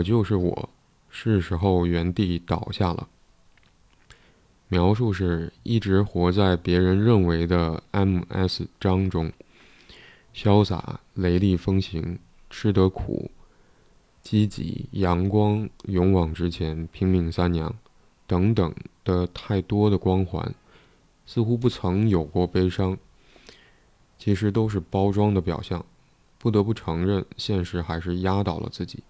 我就是我，是时候原地倒下了。描述是一直活在别人认为的 M.S. 章中，潇洒、雷厉风行、吃得苦、积极、阳光、勇往直前、拼命三娘等等的太多的光环，似乎不曾有过悲伤。其实都是包装的表象。不得不承认，现实还是压倒了自己。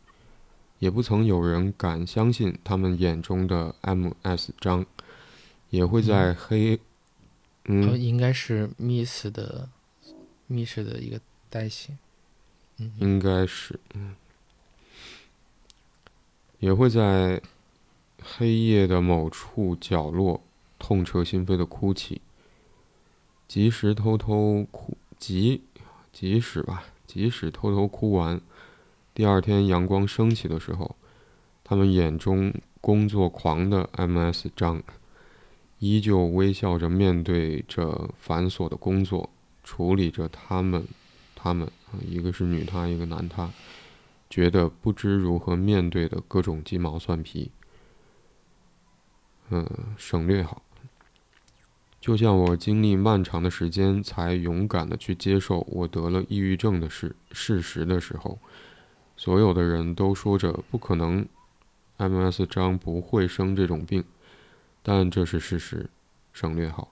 也不曾有人敢相信，他们眼中的 M.S. 张也会在黑……嗯，应该是 Miss 的 Miss 的一个代写。嗯，应该是嗯，也会在黑夜的某处角落痛彻心扉的哭泣，即使偷偷哭，即即使吧。即使偷偷哭完，第二天阳光升起的时候，他们眼中工作狂的 M.S. 张，依旧微笑着面对着繁琐的工作，处理着他们，他们啊一个是女他，一个男他，觉得不知如何面对的各种鸡毛蒜皮。嗯，省略好。就像我经历漫长的时间才勇敢的去接受我得了抑郁症的事事实的时候，所有的人都说着不可能，M.S. 张不会生这种病，但这是事实，省略号。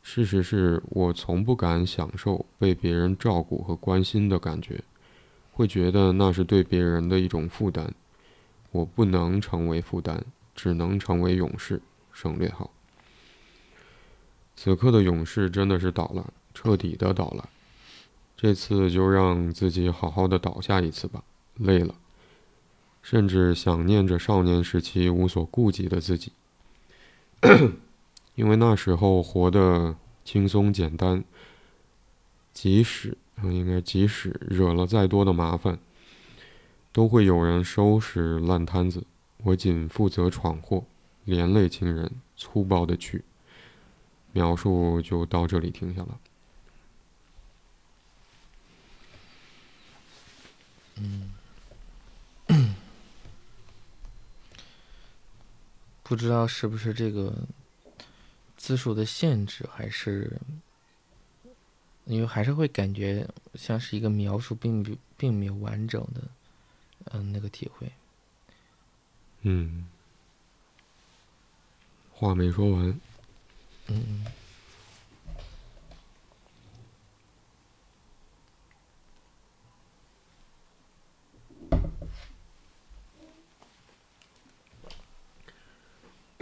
事实是我从不敢享受被别人照顾和关心的感觉，会觉得那是对别人的一种负担。我不能成为负担，只能成为勇士，省略号。此刻的勇士真的是倒了，彻底的倒了。这次就让自己好好的倒下一次吧，累了，甚至想念着少年时期无所顾忌的自己，因为那时候活得轻松简单。即使应该即使惹了再多的麻烦，都会有人收拾烂摊子，我仅负责闯祸，连累亲人，粗暴的去。描述就到这里停下了。嗯，不知道是不是这个字数的限制，还是因为还是会感觉像是一个描述，并不并没有完整的，嗯，那个体会。嗯，话没说完。嗯。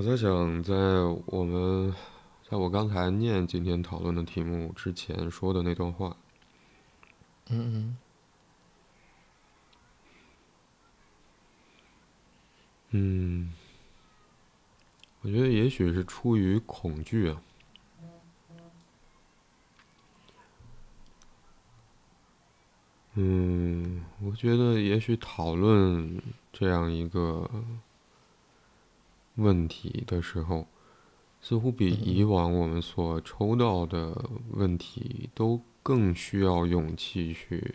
我在想，在我们，在我刚才念今天讨论的题目之前说的那段话，嗯嗯，嗯，我觉得也许是出于恐惧啊，嗯，我觉得也许讨论这样一个。问题的时候，似乎比以往我们所抽到的问题都更需要勇气去，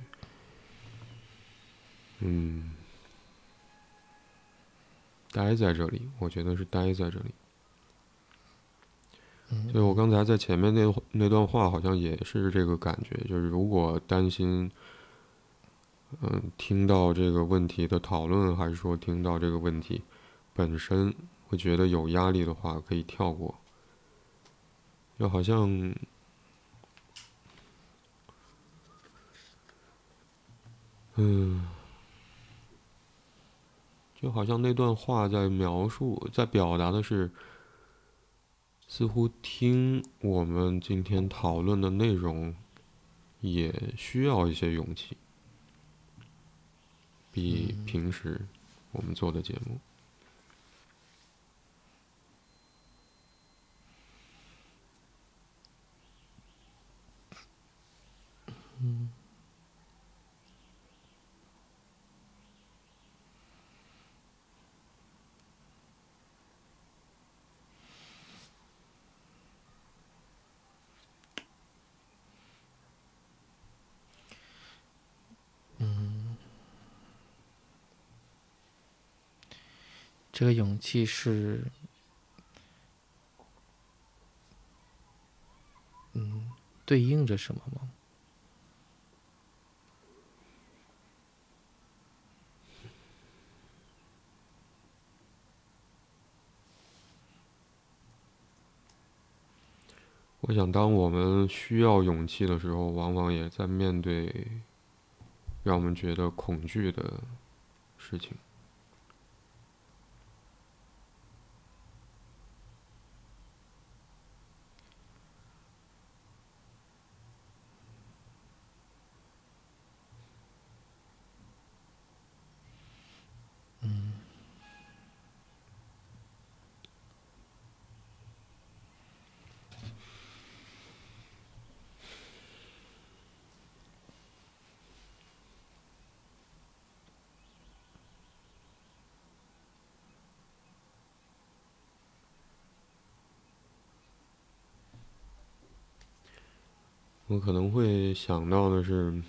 嗯，待在这里。我觉得是待在这里。所以我刚才在前面那那段话，好像也是这个感觉，就是如果担心，嗯，听到这个问题的讨论，还是说听到这个问题本身。会觉得有压力的话，可以跳过。就好像，嗯，就好像那段话在描述，在表达的是，似乎听我们今天讨论的内容，也需要一些勇气，比平时我们做的节目。嗯。这个勇气是，嗯，对应着什么吗？我想，当我们需要勇气的时候，往往也在面对让我们觉得恐惧的事情。我可能会想到的是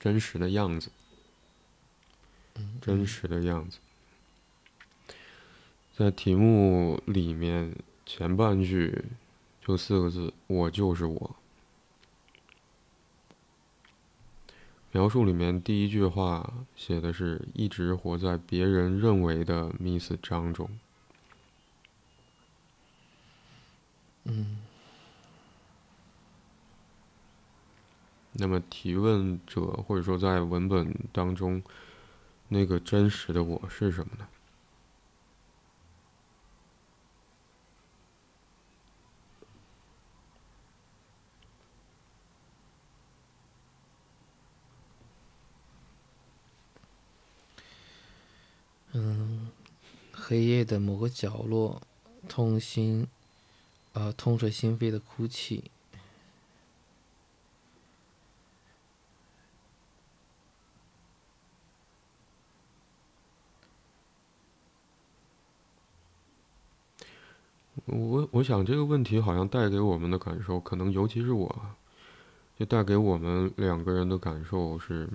真实的样子，真实的样子，在题目里面前半句就四个字：“我就是我。”描述里面第一句话写的是一直活在别人认为的 Miss 张中。嗯。那么提问者或者说在文本当中，那个真实的我是什么呢？嗯，黑夜的某个角落，痛心，呃，痛彻心扉的哭泣。我我想这个问题好像带给我们的感受，可能尤其是我，就带给我们两个人的感受是，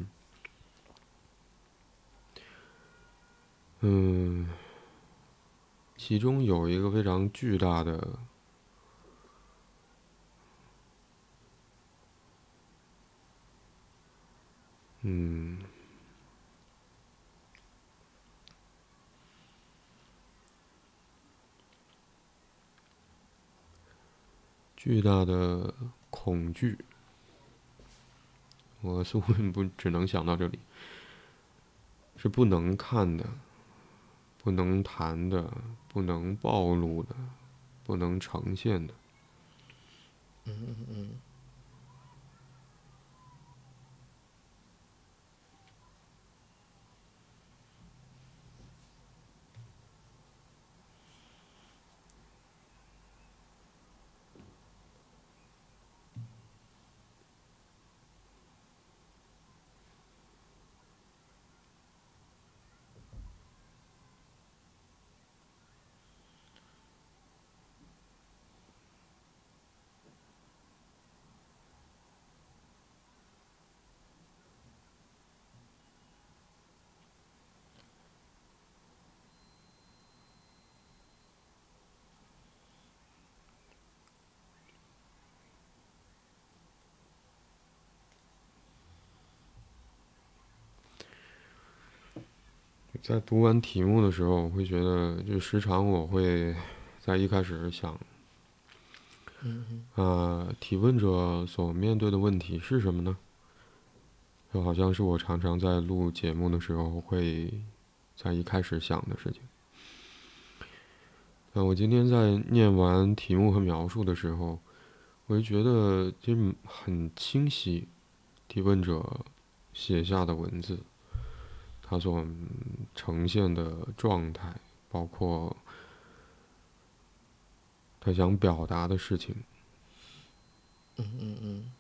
嗯，其中有一个非常巨大的，嗯。巨大的恐惧，我似乎 不只能想到这里，是不能看的，不能谈的，不能暴露的，不能呈现的。嗯嗯嗯。在读完题目的时候，我会觉得，就时常我会在一开始想，啊，提问者所面对的问题是什么呢？就好像是我常常在录节目的时候会在一开始想的事情。那我今天在念完题目和描述的时候，我就觉得就很清晰，提问者写下的文字。他所呈现的状态，包括他想表达的事情。嗯嗯嗯。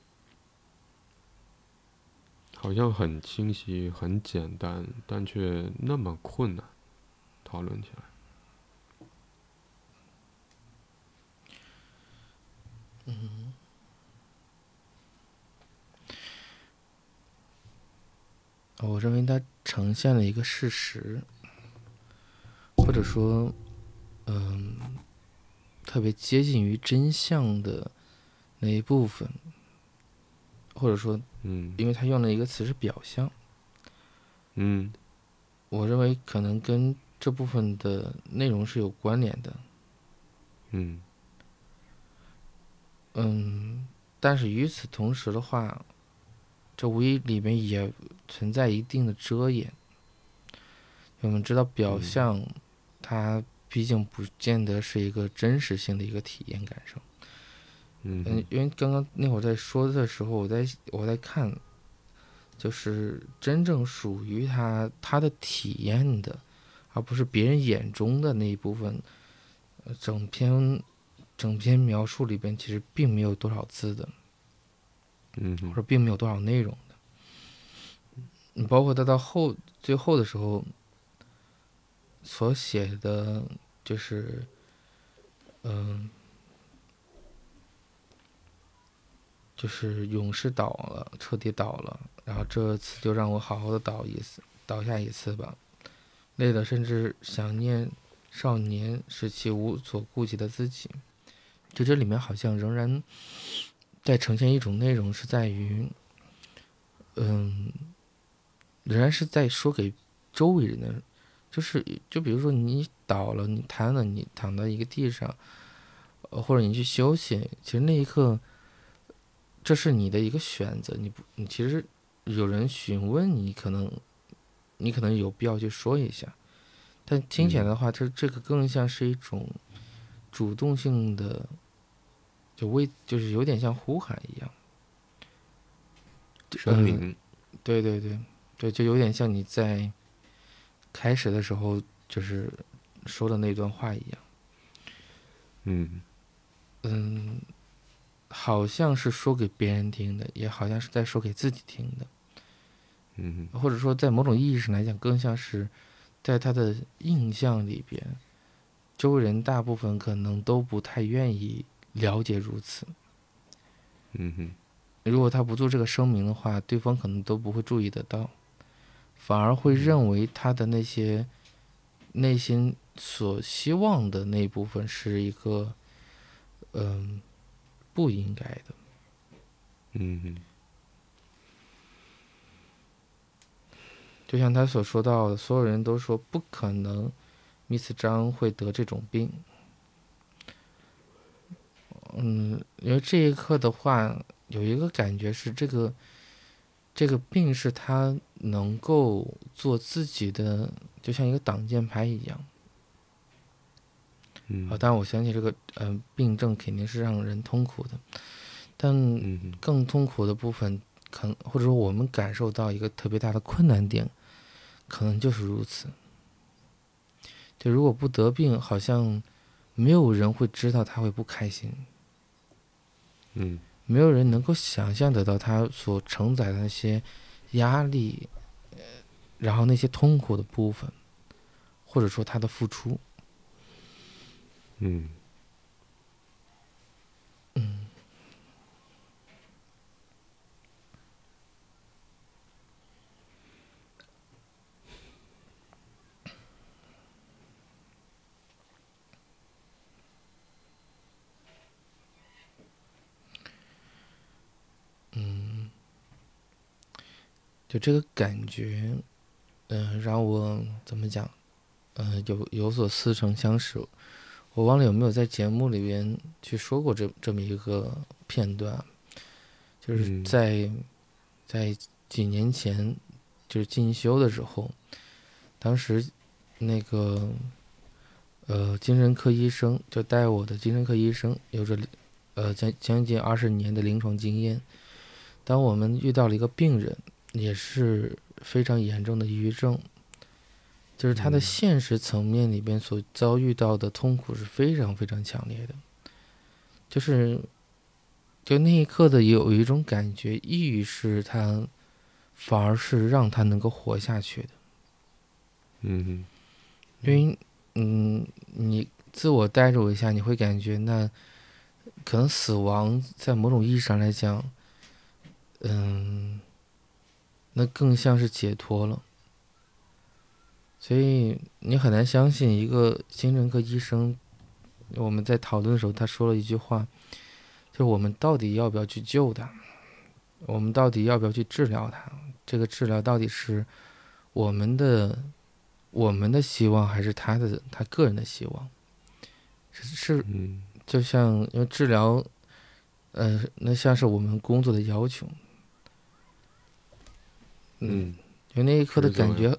好像很清晰、很简单，但却那么困难，讨论起来。嗯，我认为它呈现了一个事实，或者说，嗯，特别接近于真相的那一部分，或者说，嗯，因为他用了一个词是表象，嗯，我认为可能跟这部分的内容是有关联的。嗯。嗯，但是与此同时的话，这无疑里面也存在一定的遮掩。我们知道，表象它毕竟不见得是一个真实性的一个体验感受。嗯，因为刚刚那会儿在说的时候，我在我在看，就是真正属于他他的体验的，而不是别人眼中的那一部分，整篇。整篇描述里边其实并没有多少字的，嗯，或者并没有多少内容的。你包括他到后最后的时候所写的，就是，嗯，就是勇士倒了，彻底倒了，然后这次就让我好好的倒一次，倒下一次吧，累的甚至想念少年时期无所顾忌的自己。就这里面好像仍然在呈现一种内容，是在于，嗯，仍然是在说给周围人的，就是就比如说你倒了，你瘫了，你躺在一个地上，呃，或者你去休息，其实那一刻，这是你的一个选择，你不，你其实有人询问你，可能你可能有必要去说一下，但听起来的话，这这个更像是一种主动性的。就微就是有点像呼喊一样，声明，对对对对，就有点像你在开始的时候就是说的那段话一样，嗯。嗯，好像是说给别人听的，也好像是在说给自己听的，嗯，或者说在某种意义上来讲，更像是在他的印象里边，周围人大部分可能都不太愿意。了解如此，嗯哼，如果他不做这个声明的话，对方可能都不会注意得到，反而会认为他的那些内心所希望的那部分是一个，嗯，不应该的，嗯哼，就像他所说到的，所有人都说不可能，Miss 张会得这种病。嗯，因为这一刻的话，有一个感觉是这个，这个病是他能够做自己的，就像一个挡箭牌一样。嗯。啊，当然我相信这个，嗯，病症肯定是让人痛苦的，但更痛苦的部分，可能或者说我们感受到一个特别大的困难点，可能就是如此。就如果不得病，好像没有人会知道他会不开心。嗯，没有人能够想象得到他所承载的那些压力，然后那些痛苦的部分，或者说他的付出。嗯。嗯。就这个感觉，嗯，让我怎么讲，嗯，有有所似曾相识。我忘了有没有在节目里边去说过这这么一个片段，就是在在几年前，就是进修的时候，当时那个呃精神科医生就带我的精神科医生，有着呃将将近二十年的临床经验。当我们遇到了一个病人。也是非常严重的抑郁症，就是他的现实层面里边所遭遇到的痛苦是非常非常强烈的，就是，就那一刻的有一种感觉，抑郁是他反而是让他能够活下去的。嗯因为，嗯，你自我代入一下，你会感觉那可能死亡在某种意义上来讲，嗯，那更像是解脱了。所以你很难相信一个精神科医生，我们在讨论的时候，他说了一句话，就是我们到底要不要去救他？我们到底要不要去治疗他？这个治疗到底是我们的我们的希望，还是他的他个人的希望？是是，嗯就像因为治疗，呃，那像是我们工作的要求。嗯因为那一刻的感觉，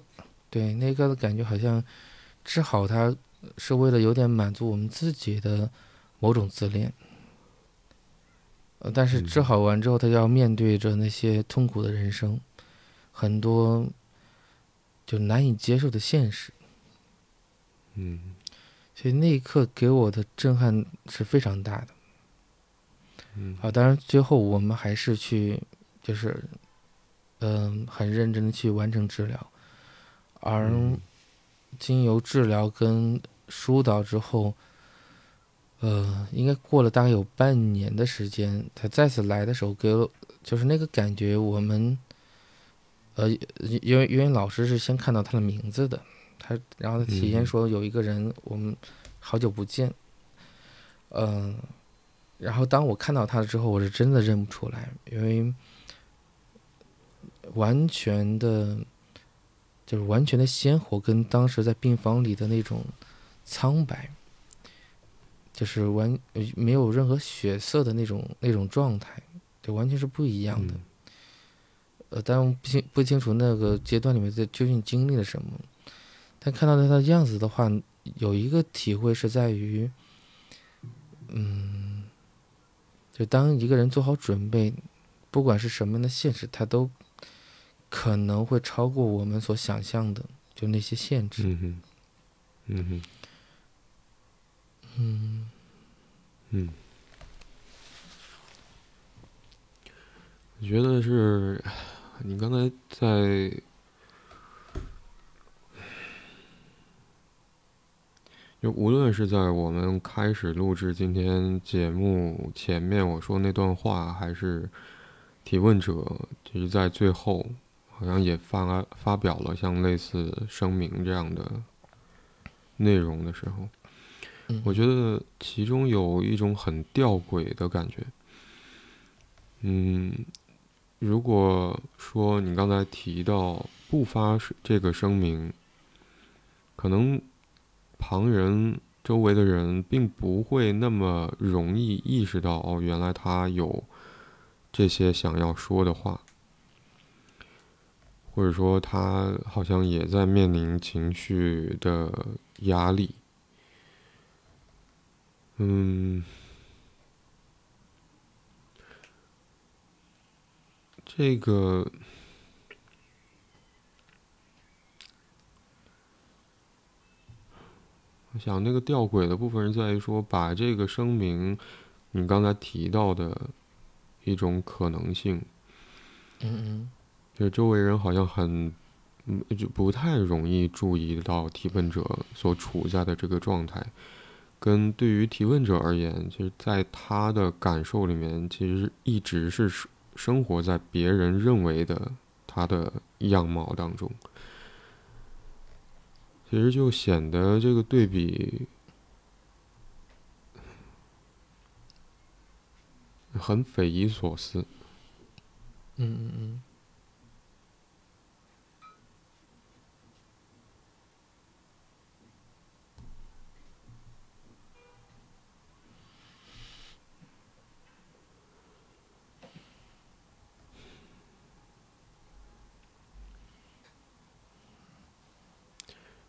对那一刻的感觉好像治好他是为了有点满足我们自己的某种自恋。呃，但是治嗯好完之后，他就要面对着那些痛苦的人生，很多就难以接受的现实。嗯所以那一刻给我的震撼是非常大的。嗯啊，当然最后我们还是去，就是，嗯、很认真的去完成治疗，而嗯。经由治疗跟疏导之后，呃，应该过了大概有半年的时间，他再次来的时候给我，就是那个感觉，我们，呃，因因为因为老师是先看到他的名字的，他然后他体验嗯。说有一个人我们好久不见，嗯、然后当我看到他之后，我是真的认不出来，因为完全的，就是完全的鲜活，跟当时在病房里的那种苍白，就是完呃没有任何血色的那种那种状态，就完全是不一样的。嗯呃，但我不清不清楚那个阶段里面在究竟经历了什么，但看到他的样子的话，有一个体会是在于，嗯，就当一个人做好准备，不管是什么样的现实，他都可能会超过我们所想象的，就那些限制。嗯哼。嗯哼。嗯。嗯，我觉得是你刚才在就无论是在我们开始录制今天节目前面我说那段话，还是提问者就是在最后好像也发发表了像类似声明这样的内容的时候，嗯，我觉得其中有一种很吊诡的感觉。嗯，如果说你刚才提到不发是这个声明，可能旁人周围的人并不会那么容易意识到，哦，原来他有这些想要说的话，或者说他好像也在面临情绪的压力。嗯，这个我想那个吊诡的部分是在于说，把这个声明，你刚才提到的一种可能性，嗯就周围人好像很，嗯，就不太容易注意到提问者所处在的这个状态，跟对于提问者而言，其实在他的感受里面，其实一直是生活在别人认为的他的样貌当中，其实就显得这个对比很匪夷所思。嗯嗯嗯。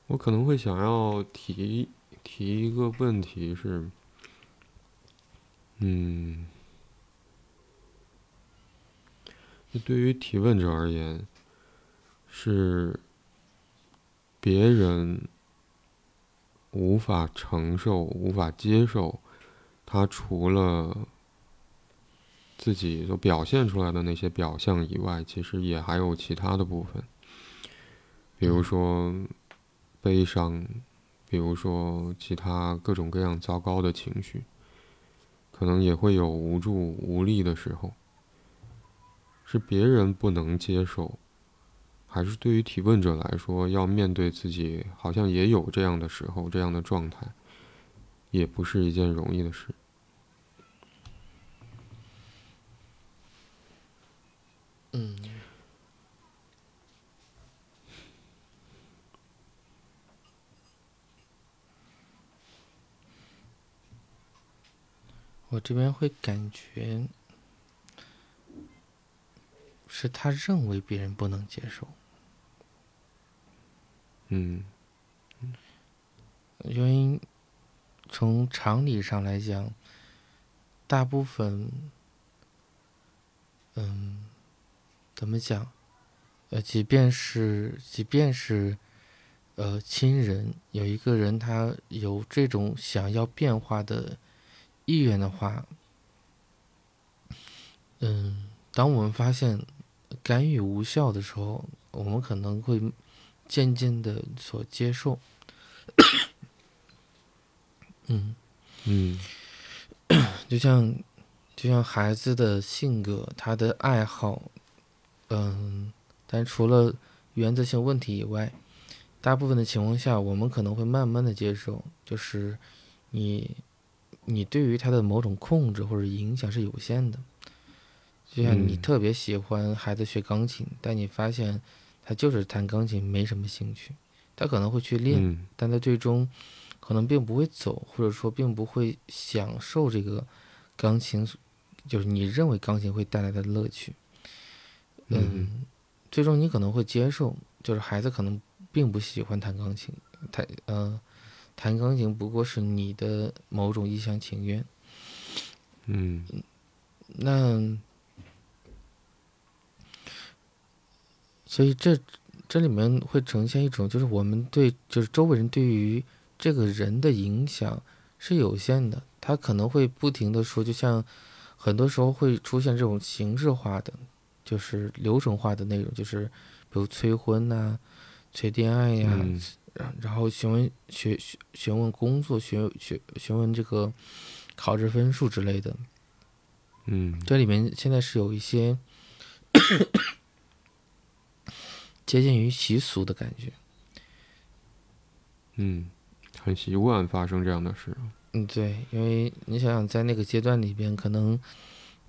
我可能会想要提提一个问题是，嗯，那对于提问者而言，是别人无法承受、无法接受，他除了自己所表现出来的那些表象以外，其实也还有其他的部分，比如说悲伤，比如说其他各种各样糟糕的情绪，可能也会有无助无力的时候，是别人不能接受，还是对于提问者来说，要面对自己好像也有这样的时候，这样的状态，也不是一件容易的事。嗯，我这边会感觉是他认为别人不能接受，嗯，因为从常理上来讲，大部分，嗯。怎么讲？呃，即便是即便是，呃，亲人有一个人他有这种想要变化的意愿的话，嗯，当我们发现干预无效的时候，我们可能会渐渐的所接受。嗯 嗯，就像就像孩子的性格，他的爱好。嗯，但除了原则性问题以外，大部分的情况下，我们可能会慢慢的接受，就是你，你对于他的某种控制或者影响是有限的。就像你特别喜欢孩子学钢琴，但你发现他就是弹钢琴没什么兴趣，他可能会去练，但他最终可能并不会走，或者说并不会享受这个钢琴，就是你认为钢琴会带来的乐趣。嗯，最终你可能会接受，就是孩子可能并不喜欢弹钢琴，他呃，弹钢琴不过是你的某种一厢情愿。嗯，那所以这这里面会呈现一种，就是我们对就是周围人对于这个人的影响是有限的，他可能会不停的说，就像很多时候会出现这种形式化的。就是流程化的内容，就是比如催婚呐、催恋爱呀，然然后询问询询询问工作、询询询问这个考试分数之类的。嗯，这里面现在是有一些 接近于习俗的感觉。嗯，很习惯发生这样的事。嗯，对，因为你想想，在那个阶段里边，可能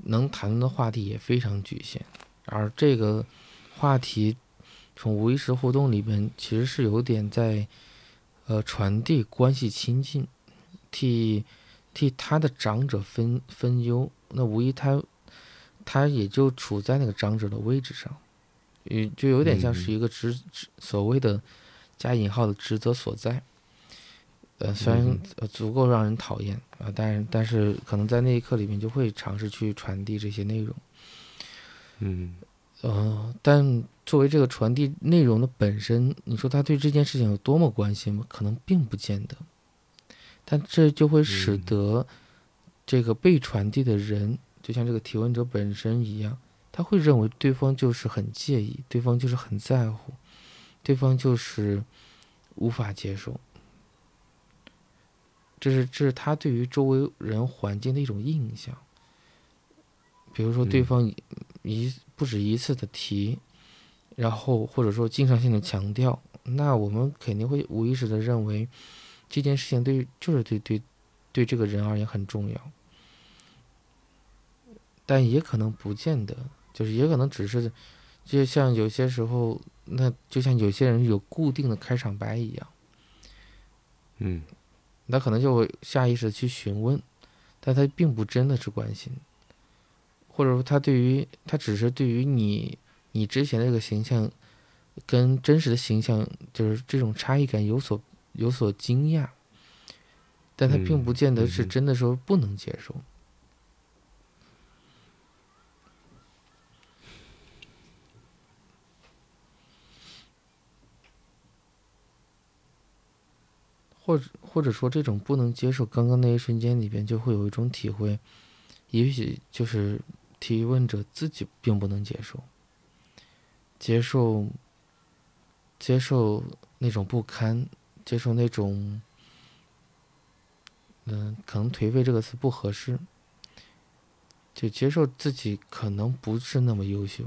能谈论的话题也非常局限。而这个话题从无意识互动里边，其实是有点在呃传递关系亲近，替替他的长者分分忧。那无疑他他也就处在那个长者的位置上，也就有点像是一个职职所谓的加引号的职责所在。呃，虽然足够让人讨厌啊，但是但是可能在那一刻里面就会尝试去传递这些内容。嗯，呃，但作为这个传递内容的本身，你说他对这件事情有多么关心吗？可能并不见得。但这就会使得这个被传递的人，就像这个提问者本身一样，他会认为对方就是很介意，对方就是很在乎，对方就是无法接受。这是这是他对于周围人环境的一种印象。比如说，对方一不止一次的提，然后或者说经常性的强调，那我们肯定会无意识的认为这件事情对就是对对对这个人而言很重要，但也可能不见得，就是也可能只是就像有些时候，那就像有些人有固定的开场白一样，嗯，那可能就会下意识的去询问，但他并不真的是关心。或者说，他对于他只是对于你，你之前的这个形象，跟真实的形象，就是这种差异感有所有所惊讶，但他并不见得是真的说不能接受，或者或者说这种不能接受，刚刚那一瞬间里边就会有一种体会，也许就是。提问者自己并不能接受，接受，接受那种不堪，接受那种，嗯，可能颓废这个词不合适，就接受自己可能不是那么优秀。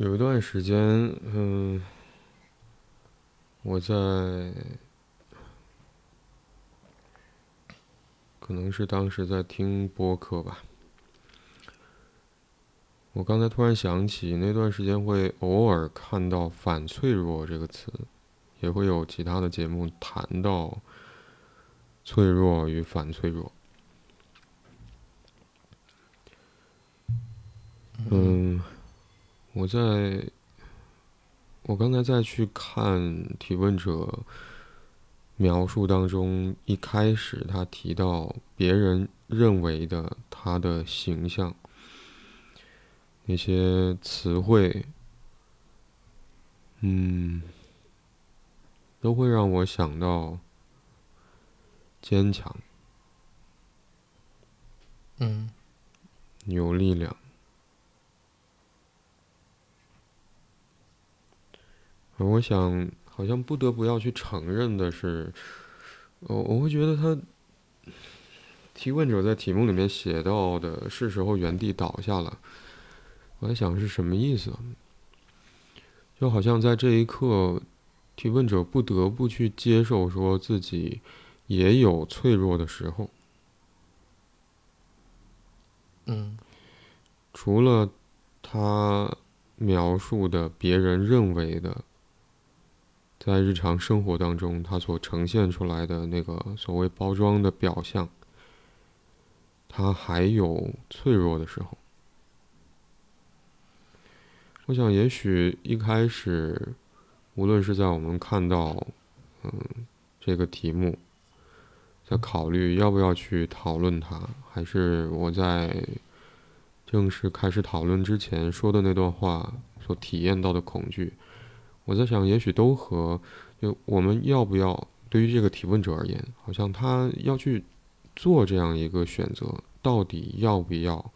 有一段时间，嗯，我在，可能是当时在听播客吧。我刚才突然想起，那段时间会偶尔看到“反脆弱”这个词，也会有其他的节目谈到脆弱与反脆弱。嗯。我在，我刚才在去看提问者描述当中，一开始他提到别人认为的他的形象，那些词汇，嗯，都会让我想到坚强，嗯，有力量。我想，好像不得不要去承认的是，我我会觉得他提问者在题目里面写到的是时候原地倒下了。我在想是什么意思？就好像在这一刻，提问者不得不去接受说自己也有脆弱的时候。嗯，除了他描述的别人认为的。在日常生活当中，它所呈现出来的那个所谓包装的表象，它还有脆弱的时候。我想，也许一开始，无论是在我们看到，嗯，这个题目，在考虑要不要去讨论它，还是我在正式开始讨论之前说的那段话所体验到的恐惧。我在想，也许都和就我们要不要对于这个提问者而言，好像他要去做这样一个选择，到底要不要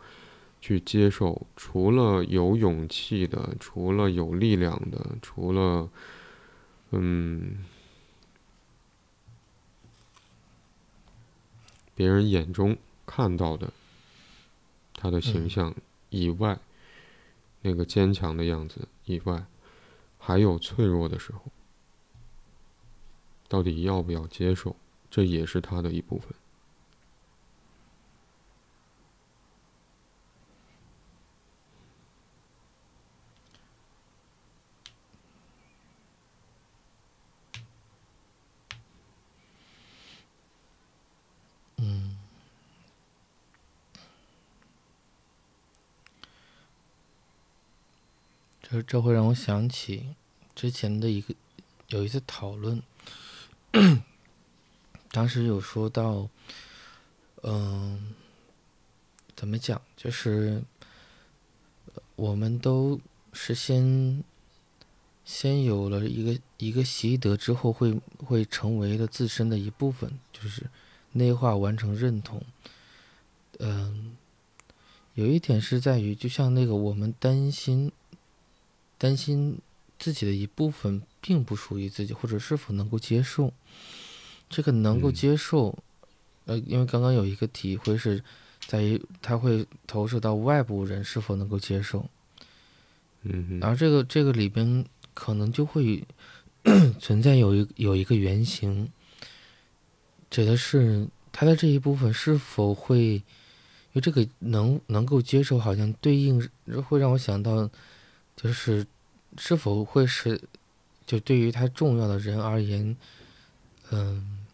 去接受？除了有勇气的，除了有力量的，除了嗯别人眼中看到的他的形象以外，那个坚强的样子以外。还有脆弱的时候，到底要不要接受？这也是他的一部分。这会让我想起。之前的一个有一次讨论，当时有说到，嗯，怎么讲？就是我们都是先先有了一个一个习得之后，会会成为了自身的一部分，就是内化完成认同。嗯，有一点是在于，就像那个我们担心担心。自己的一部分并不属于自己，或者是否能够接受？这个能够接受，呃，因为刚刚有一个体会是在于他会投射到外部人是否能够接受。嗯，然后这个这个里边可能就会 存在有一有一个原型，指的是他的这一部分是否会，因为这个能能够接受，好像对应会让我想到，就是。是否会是，就对于他重要的人而言，嗯，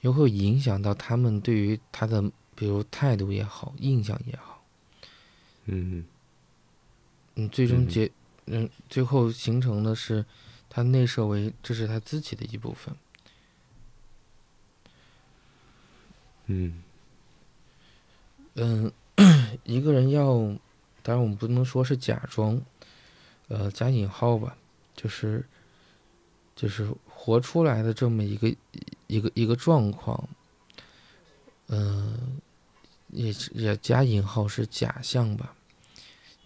又会影响到他们对于他的，比如态度也好，印象也好，嗯，嗯，最终结，嗯，最后形成的是，他内设为这是他自己的一部分，嗯，嗯，一个人要，当然我们不能说是假装，呃，加引号吧，就是就是活出来的这么一个一个一个状况，嗯，也也加引号是假象吧，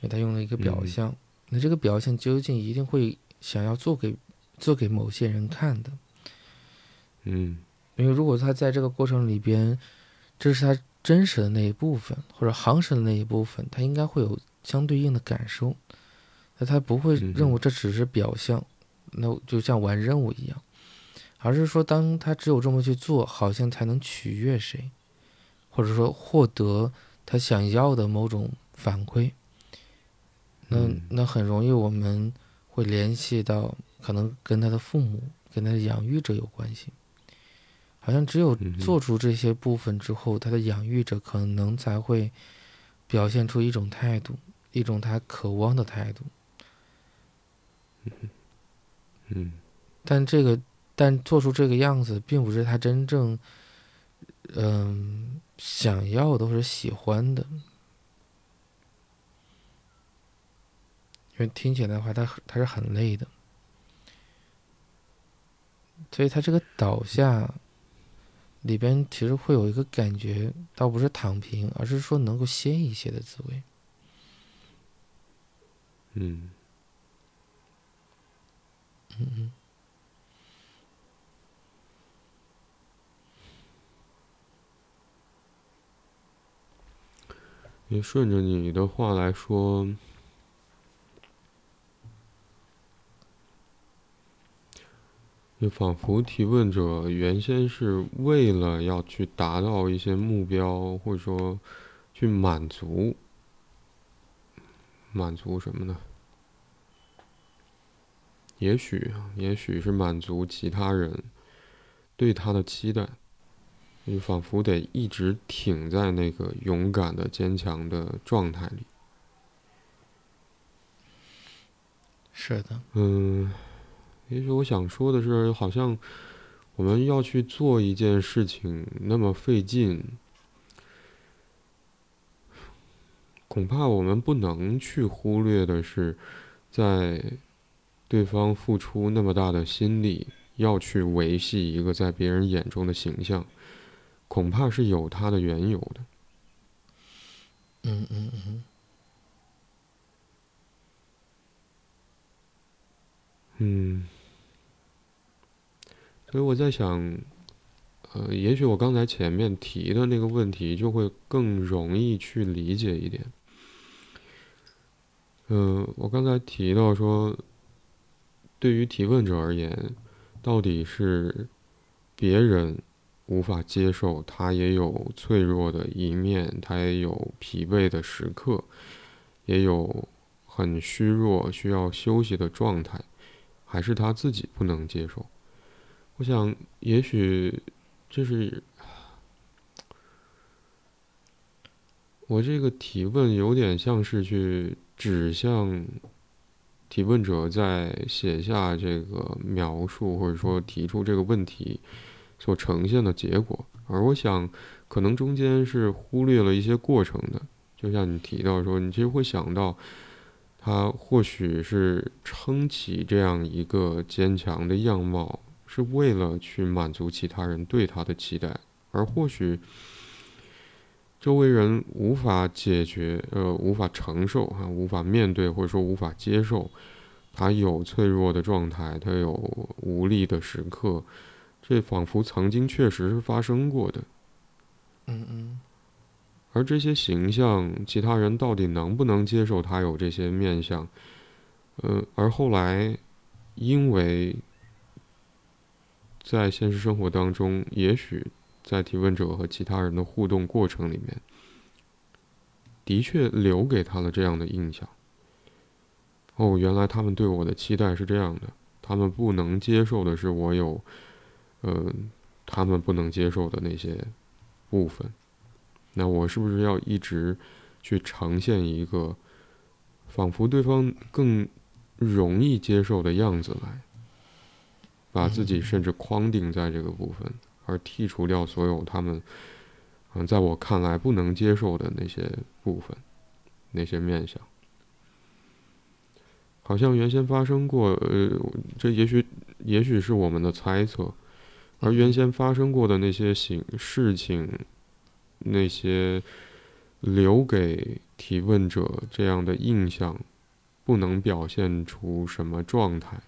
因为他用了一个表象，那这个表象究竟一定会想要做给做给某些人看的，嗯，因为如果他在这个过程里边，这是他。真实的那一部分，或者行实的那一部分，他应该会有相对应的感受，那他不会认为这只是表象，那就像玩任务一样，而是说，当他只有这么去做，好像才能取悦谁，或者说获得他想要的某种反馈，那那很容易我们会联系到可能跟他的父母、跟他的养育者有关系。好像只有做出这些部分之后，他的养育者可能才会表现出一种态度，一种他渴望的态度。嗯，但这个，但做出这个样子，并不是他真正嗯想要的或者喜欢的，因为听起来的话，他他是很累的，所以他这个倒下。里边其实会有一个感觉，倒不是躺平，而是说能够歇一歇的滋味。嗯，嗯嗯。也顺着你的话来说。就仿佛提问者原先是为了要去达到一些目标，或者说去满足，满足什么呢？也许啊，也许是满足其他人对他的期待，就仿佛得一直挺在那个勇敢的、坚强的状态里。是的。嗯。也许我想说的是，好像我们要去做一件事情那么费劲，恐怕我们不能去忽略的是，在对方付出那么大的心力，要去维系一个在别人眼中的形象，恐怕是有他的缘由的。嗯嗯嗯。嗯。所以我在想，呃，也许我刚才前面提的那个问题就会更容易去理解一点。嗯，我刚才提到说，对于提问者而言，到底是别人无法接受他也有脆弱的一面，他也有疲惫的时刻，也有很虚弱需要休息的状态，还是他自己不能接受？我想，也许就是我这个提问有点像是去指向提问者在写下这个描述，或者说提出这个问题所呈现的结果。而我想，可能中间是忽略了一些过程的。就像你提到说，你其实会想到，他或许是撑起这样一个坚强的样貌。是为了去满足其他人对他的期待，而或许周围人无法解决，呃，无法承受，哈，无法面对，或者说无法接受，他有脆弱的状态，他有无力的时刻，这仿佛曾经确实是发生过的。嗯嗯。而这些形象，其他人到底能不能接受他有这些面相？呃，而后来，因为。在现实生活当中，也许在提问者和其他人的互动过程里面，的确留给他了这样的印象。哦，原来他们对我的期待是这样的，他们不能接受的是我有，呃，他们不能接受的那些部分。那我是不是要一直去呈现一个仿佛对方更容易接受的样子来？把自己甚至框定在这个部分，而剔除掉所有他们，嗯，在我看来不能接受的那些部分，那些面相，好像原先发生过，呃，这也许也许是我们的猜测，而原先发生过的那些形事情，那些留给提问者这样的印象，不能表现出什么状态，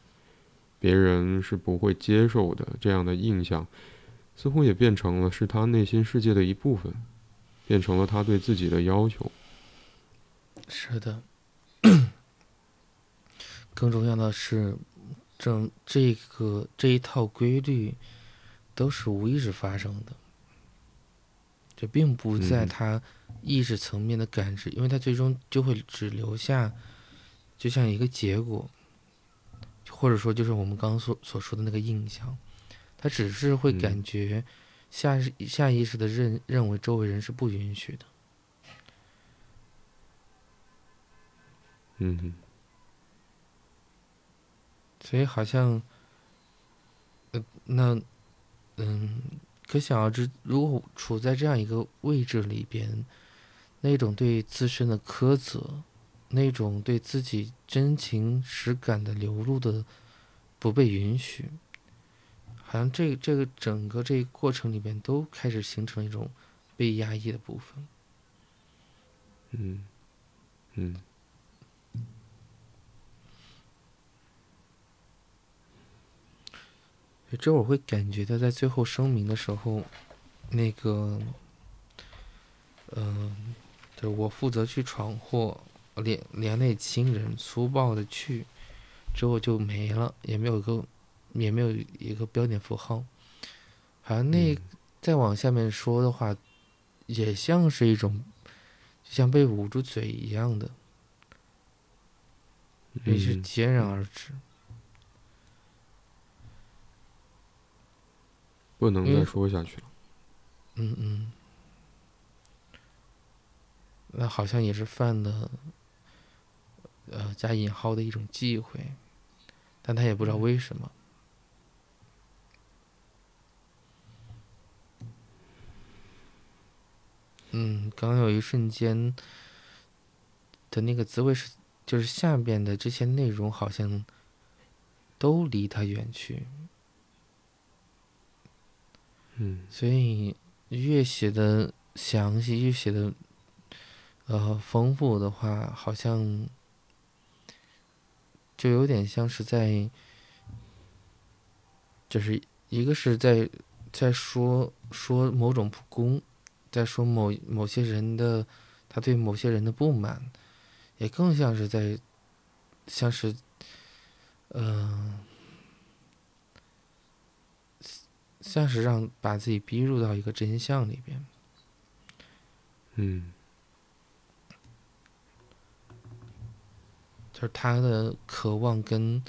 别人是不会接受的。这样的印象，似乎也变成了是他内心世界的一部分。变成了他对自己的要求。是的，更重要的是，这这个这一套规律都是无意识发生的，这并不在他意识层面的感知，因为他最终就会只留下，就像一个结果，或者说就是我们刚刚所所说的那个印象，他只是会感觉。下下意识的认认为周围人是不允许的，嗯，所以好像，呃，那，嗯，可想而知，如果处在这样一个位置里边，那种对自身的苛责，那种对自己真情实感的流露的不被允许。好像这这个整个这个过程里边都开始形成一种被压抑的部分。嗯，嗯。这我会感觉到，在最后声明的时候，那个，嗯，就是我负责去闯祸，连连累亲人，粗暴的去，之后就没了，也没有个。也没有一个标点符号，好像那再往下面说的话，也像是一种，像被捂住嘴一样的，也是戛然而止，不能再说下去了。嗯嗯，那好像也是犯的，呃加引号的一种忌讳，但他也不知道为什么。嗯，刚刚有一瞬间的那个滋味是，就是下边的这些内容好像都离他远去。嗯，所以越写的详细，越写的呃丰富的话，好像就有点像是在，就是一个是在在说说某种不公。在说某某些人的，他对某些人的不满，也更像是在，像是，嗯，像是让把自己逼入到一个真相里边。嗯，就是他的渴望跟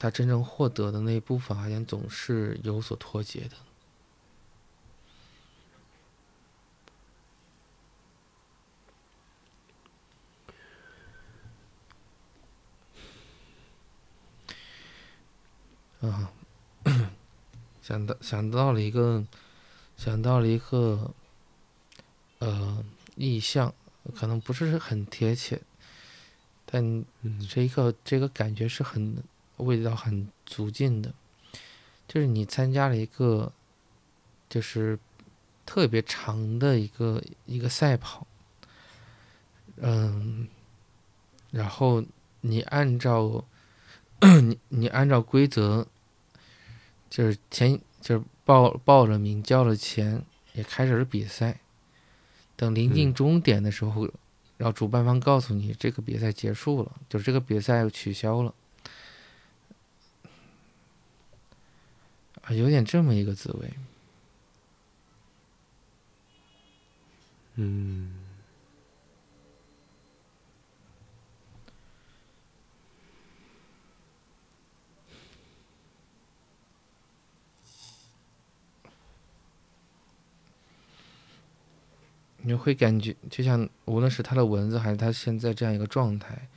他真正获得的那一部分，好像总是有所脱节的。啊，想到想到了一个，想到了一个，呃，意象，可能不是很贴切，但这一个这个感觉是很味道很足劲的，就是你参加了一个，就是特别长的一个一个赛跑，嗯，然后你按照。你你按照规则，就是前就是报报了名交了钱，也开始了比赛。等临近终点的时候，然后主办方告诉你这个比赛结束了，就是这个比赛取消了，啊，有点这么一个滋味。嗯。你会感觉，就像无论是他的文字，还是他现在这样一个状态，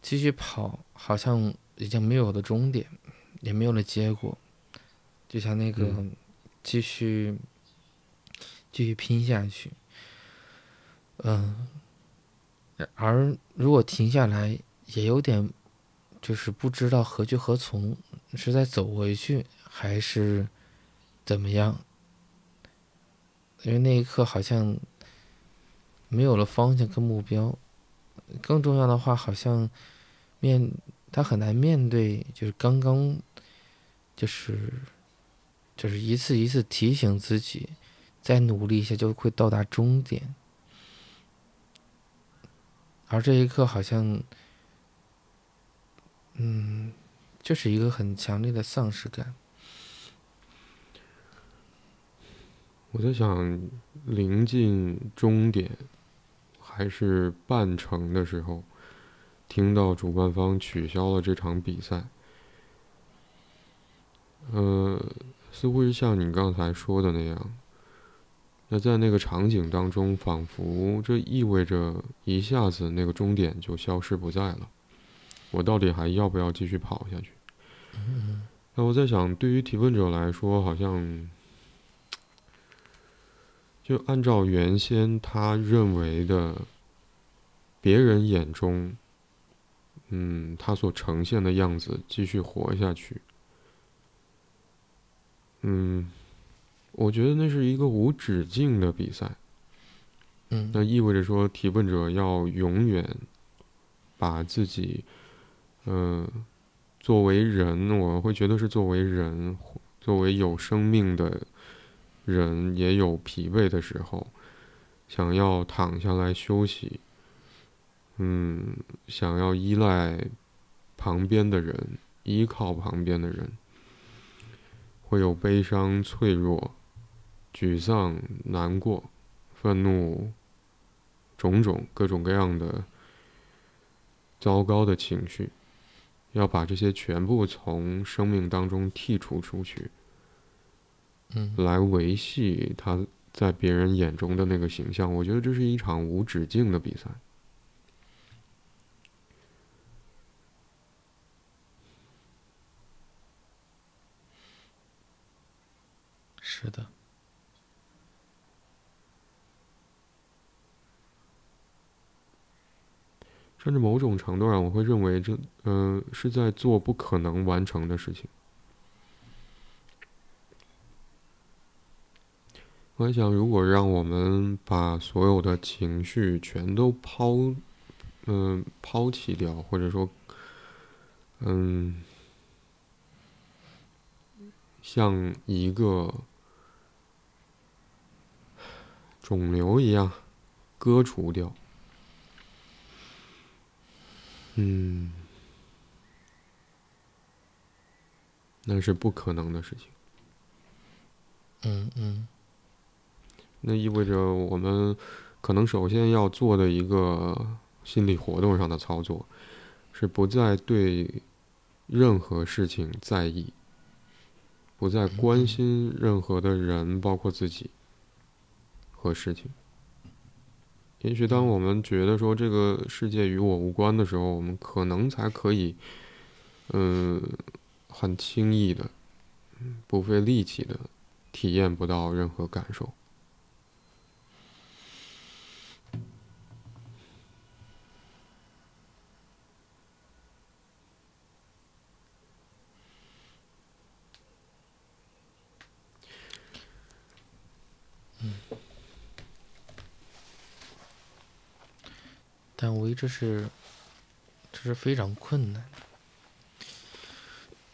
继续跑，好像已经没有了终点，也没有了结果，就像那个继续继续拼下去，嗯，而如果停下来，也有点就是不知道何去何从，是在走回去还是怎么样？因为那一刻好像没有了方向跟目标，更重要的话，好像面他很难面对，就是刚刚就是就是一次一次提醒自己，再努力一下就会到达终点，而这一刻好像，嗯，就是一个很强烈的丧失感。我在想，临近终点还是半程的时候，听到主办方取消了这场比赛，呃，似乎是像你刚才说的那样。那在那个场景当中，仿佛这意味着一下子那个终点就消失不在了。我到底还要不要继续跑下去？那我在想，对于提问者来说，好像。就按照原先他认为的，别人眼中，嗯，他所呈现的样子继续活下去，嗯，我觉得那是一个无止境的比赛，嗯，那意味着说提问者要永远把自己，呃，作为人，我会觉得是作为人，作为有生命的。人也有疲惫的时候，想要躺下来休息，嗯，想要依赖旁边的人，依靠旁边的人，会有悲伤、脆弱、沮丧、难过、愤怒，种种各种各样的糟糕的情绪，要把这些全部从生命当中剔除出去。嗯，来维系他在别人眼中的那个形象，我觉得这是一场无止境的比赛。是的，甚至某种程度上，我会认为这，嗯，是在做不可能完成的事情。我想，如果让我们把所有的情绪全都抛，嗯，抛弃掉，或者说，嗯，像一个肿瘤一样割除掉，嗯，那是不可能的事情。嗯嗯。那意味着我们可能首先要做的一个心理活动上的操作，是不再对任何事情在意，不再关心任何的人，包括自己和事情。也许当我们觉得说这个世界与我无关的时候，我们可能才可以，嗯，很轻易的，不费力气的体验不到任何感受。但无疑这是，这是非常困难。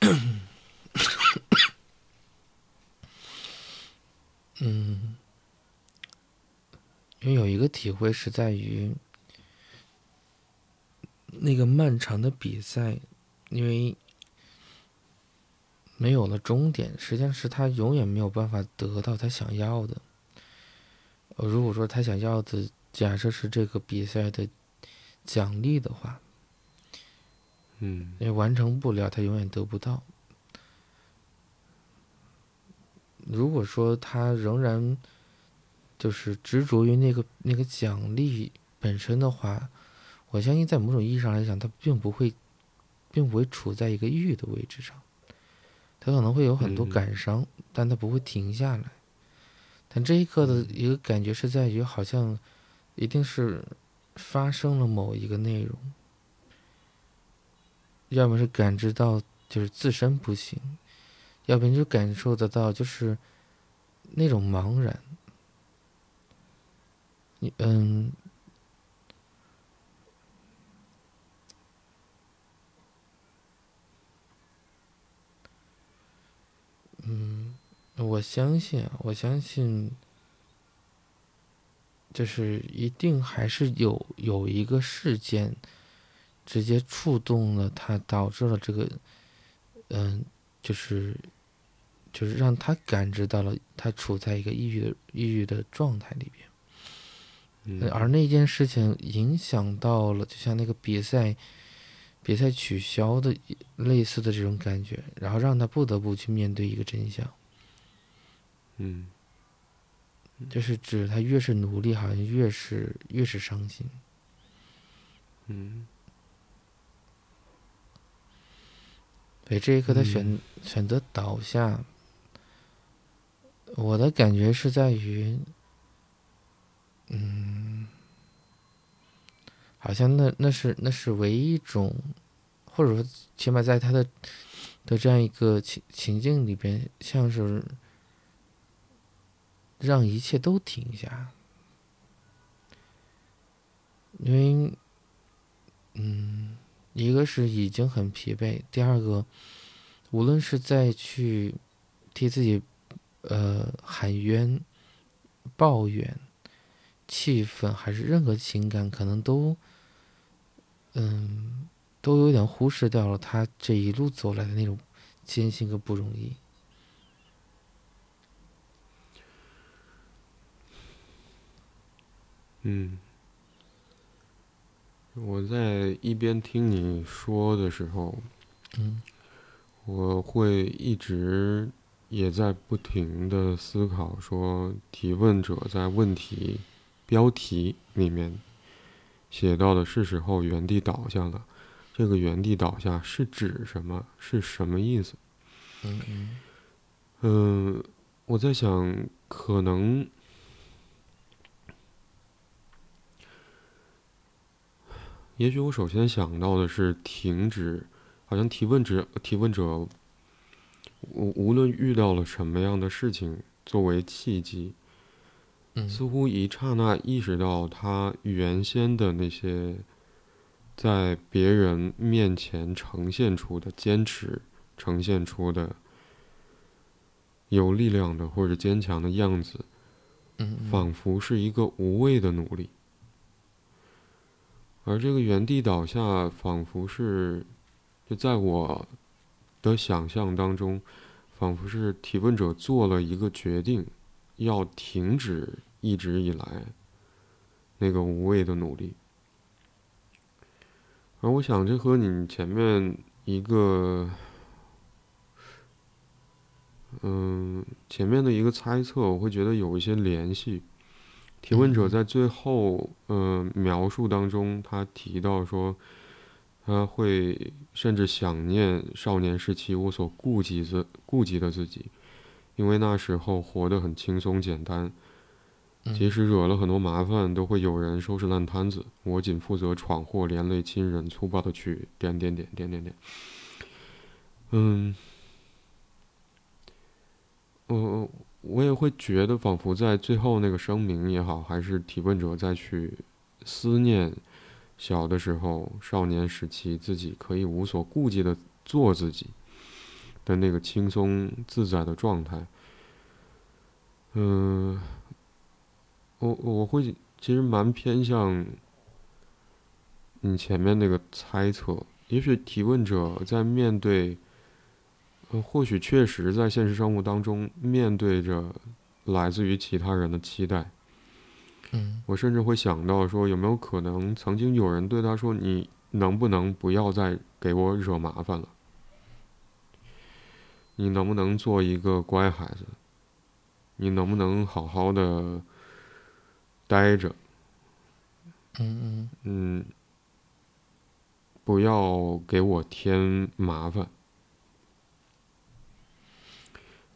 嗯，因为有一个体会是在于，那个漫长的比赛，因为没有了终点，实际上是他永远没有办法得到他想要的。如果说他想要的，假设是这个比赛的。奖励的话，嗯，因为完成不了，他永远得不到。如果说他仍然就是执着于那个那个奖励本身的话，我相信在某种意义上来讲，他并不会，并不会处在一个欲的位置上。他可能会有很多感伤，但他不会停下来。但这一刻的一个感觉是在于，好像一定是。发生了某一个内容，要么是感知到就是自身不行，要不然就感受得到就是那种茫然。你嗯。嗯，我相信，我相信，就是一定还是有有一个事件，直接触动了他，导致了这个，嗯，就是，就是让他感知到了他处在一个抑郁的抑郁的状态里边，而那件事情影响到了，就像那个比赛。比赛取消的类似的这种感觉，然后让他不得不去面对一个真相。嗯，就是指他越是努力，好像越是越是伤心。嗯，对这一刻他选选择倒下，我的感觉是在于，嗯。好像那那是那是唯一一种，或者说起码在他的的这样一个情情境里边，像是让一切都停下，因为，嗯，一个是已经很疲惫，第二个，无论是再去替自己呃喊冤、抱怨、气愤，还是任何情感，可能都。嗯，都有点忽视掉了他这一路走来的那种艰辛和不容易。嗯，我在一边听你说的时候，嗯，我会一直也在不停的思考，说提问者在问题标题里面。写到的是时候原地倒下了，这个原地倒下是指什么？是什么意思？嗯嗯。嗯，我在想，可能，也许我首先想到的是停止，好像提问者提问者，无无论遇到了什么样的事情作为契机。似乎一刹那意识到，他原先的那些在别人面前呈现出的坚持，呈现出的有力量的或者坚强的样子，仿佛是一个无谓的努力。而这个原地倒下，仿佛是就在我的想象当中，仿佛是提问者做了一个决定，要停止。一直以来，那个无谓的努力，而我想，这和你前面一个，嗯，前面的一个猜测，我会觉得有一些联系。提问者在最后，呃，描述当中，他提到说，他会甚至想念少年时期我所顾及自顾及的自己，因为那时候活得很轻松简单。即使惹了很多麻烦，都会有人收拾烂摊子。我仅负责闯祸，连累亲人，粗暴的去点点点点点点。嗯，我我也会觉得，仿佛在最后那个声明也好，还是提问者再去思念小的时候、少年时期自己可以无所顾忌的做自己的那个轻松自在的状态。嗯。我我会其实蛮偏向你前面那个猜测，也许提问者在面对，呃，或许确实在现实生活当中面对着来自于其他人的期待。嗯，我甚至会想到说，有没有可能曾经有人对他说：“你能不能不要再给我惹麻烦了？你能不能做一个乖孩子？你能不能好好的？”待着，嗯嗯嗯，不要给我添麻烦。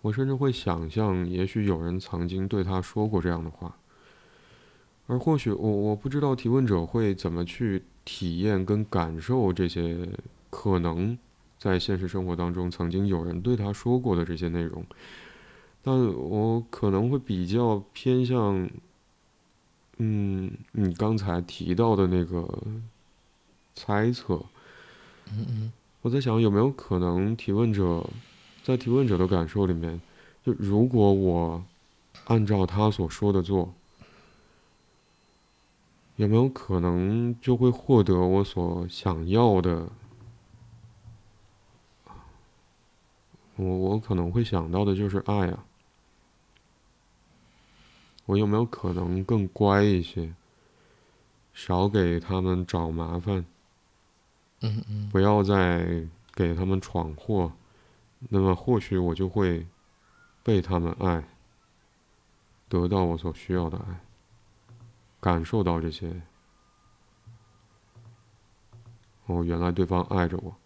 我甚至会想象，也许有人曾经对他说过这样的话，而或许我我不知道提问者会怎么去体验跟感受这些可能在现实生活当中曾经有人对他说过的这些内容，但我可能会比较偏向，嗯，你刚才提到的那个猜测。嗯嗯，我在想有没有可能提问者在提问者的感受里面，就如果我按照他所说的做。有没有可能就会获得我所想要的？我我可能会想到的就是爱啊。我有没有可能更乖一些，少给他们找麻烦？嗯嗯，不要再给他们闯祸，那么或许我就会被他们爱，得到我所需要的爱。感受到这些，哦，原来对方爱着我。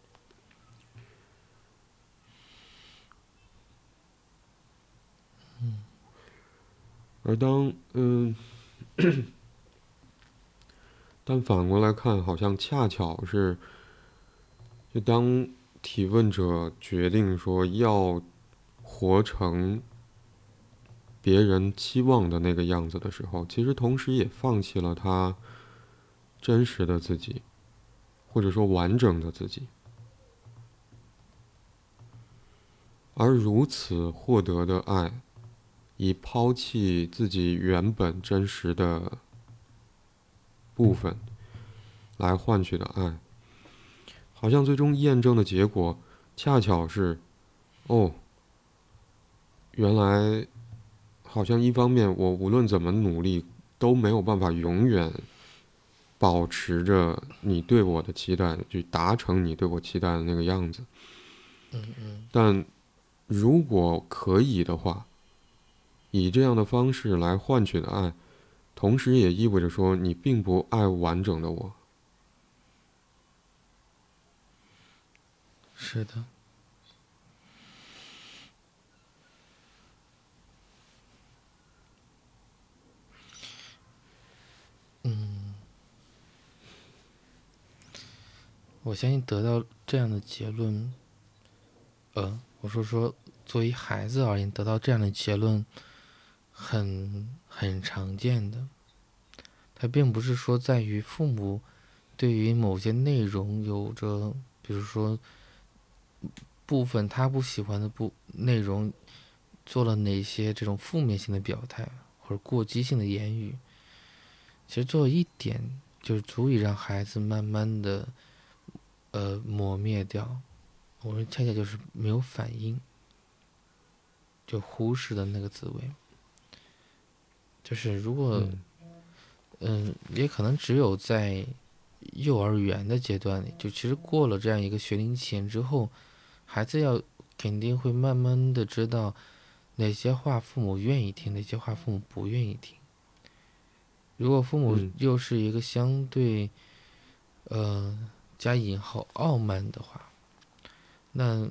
而当嗯，但反过来看，好像恰巧是，就当提问者决定说要活成。别人期望的那个样子的时候，其实同时也放弃了他真实的自己，或者说完整的自己。而如此获得的爱，以抛弃自己原本真实的部分来换取的爱，好像最终验证的结果，恰巧是，哦，原来。好像一方面，我无论怎么努力，都没有办法永远保持着你对我的期待，去达成你对我期待的那个样子。嗯嗯。但如果可以的话，以这样的方式来换取的爱，同时也意味着说，你并不爱完整的我。是的。嗯我相信得到这样的结论，呃，我说说，作为孩子而言，得到这样的结论，很很常见的。它并不是说在于父母对于某些内容有着，比如说部分他不喜欢的部内容，做了哪些这种负面性的表态或者过激性的言语，其实做一点就足以让孩子慢慢的。呃，抹灭掉，我们恰恰就是没有反应，就忽视的那个滋味。就是如果，嗯，也可能只有在幼儿园的阶段里，就其实过了这样一个学龄前之后，孩子要肯定会慢慢的知道哪些话父母愿意听，哪些话父母不愿意听。如果父母又是一个相对，呃。加引号傲慢的话，那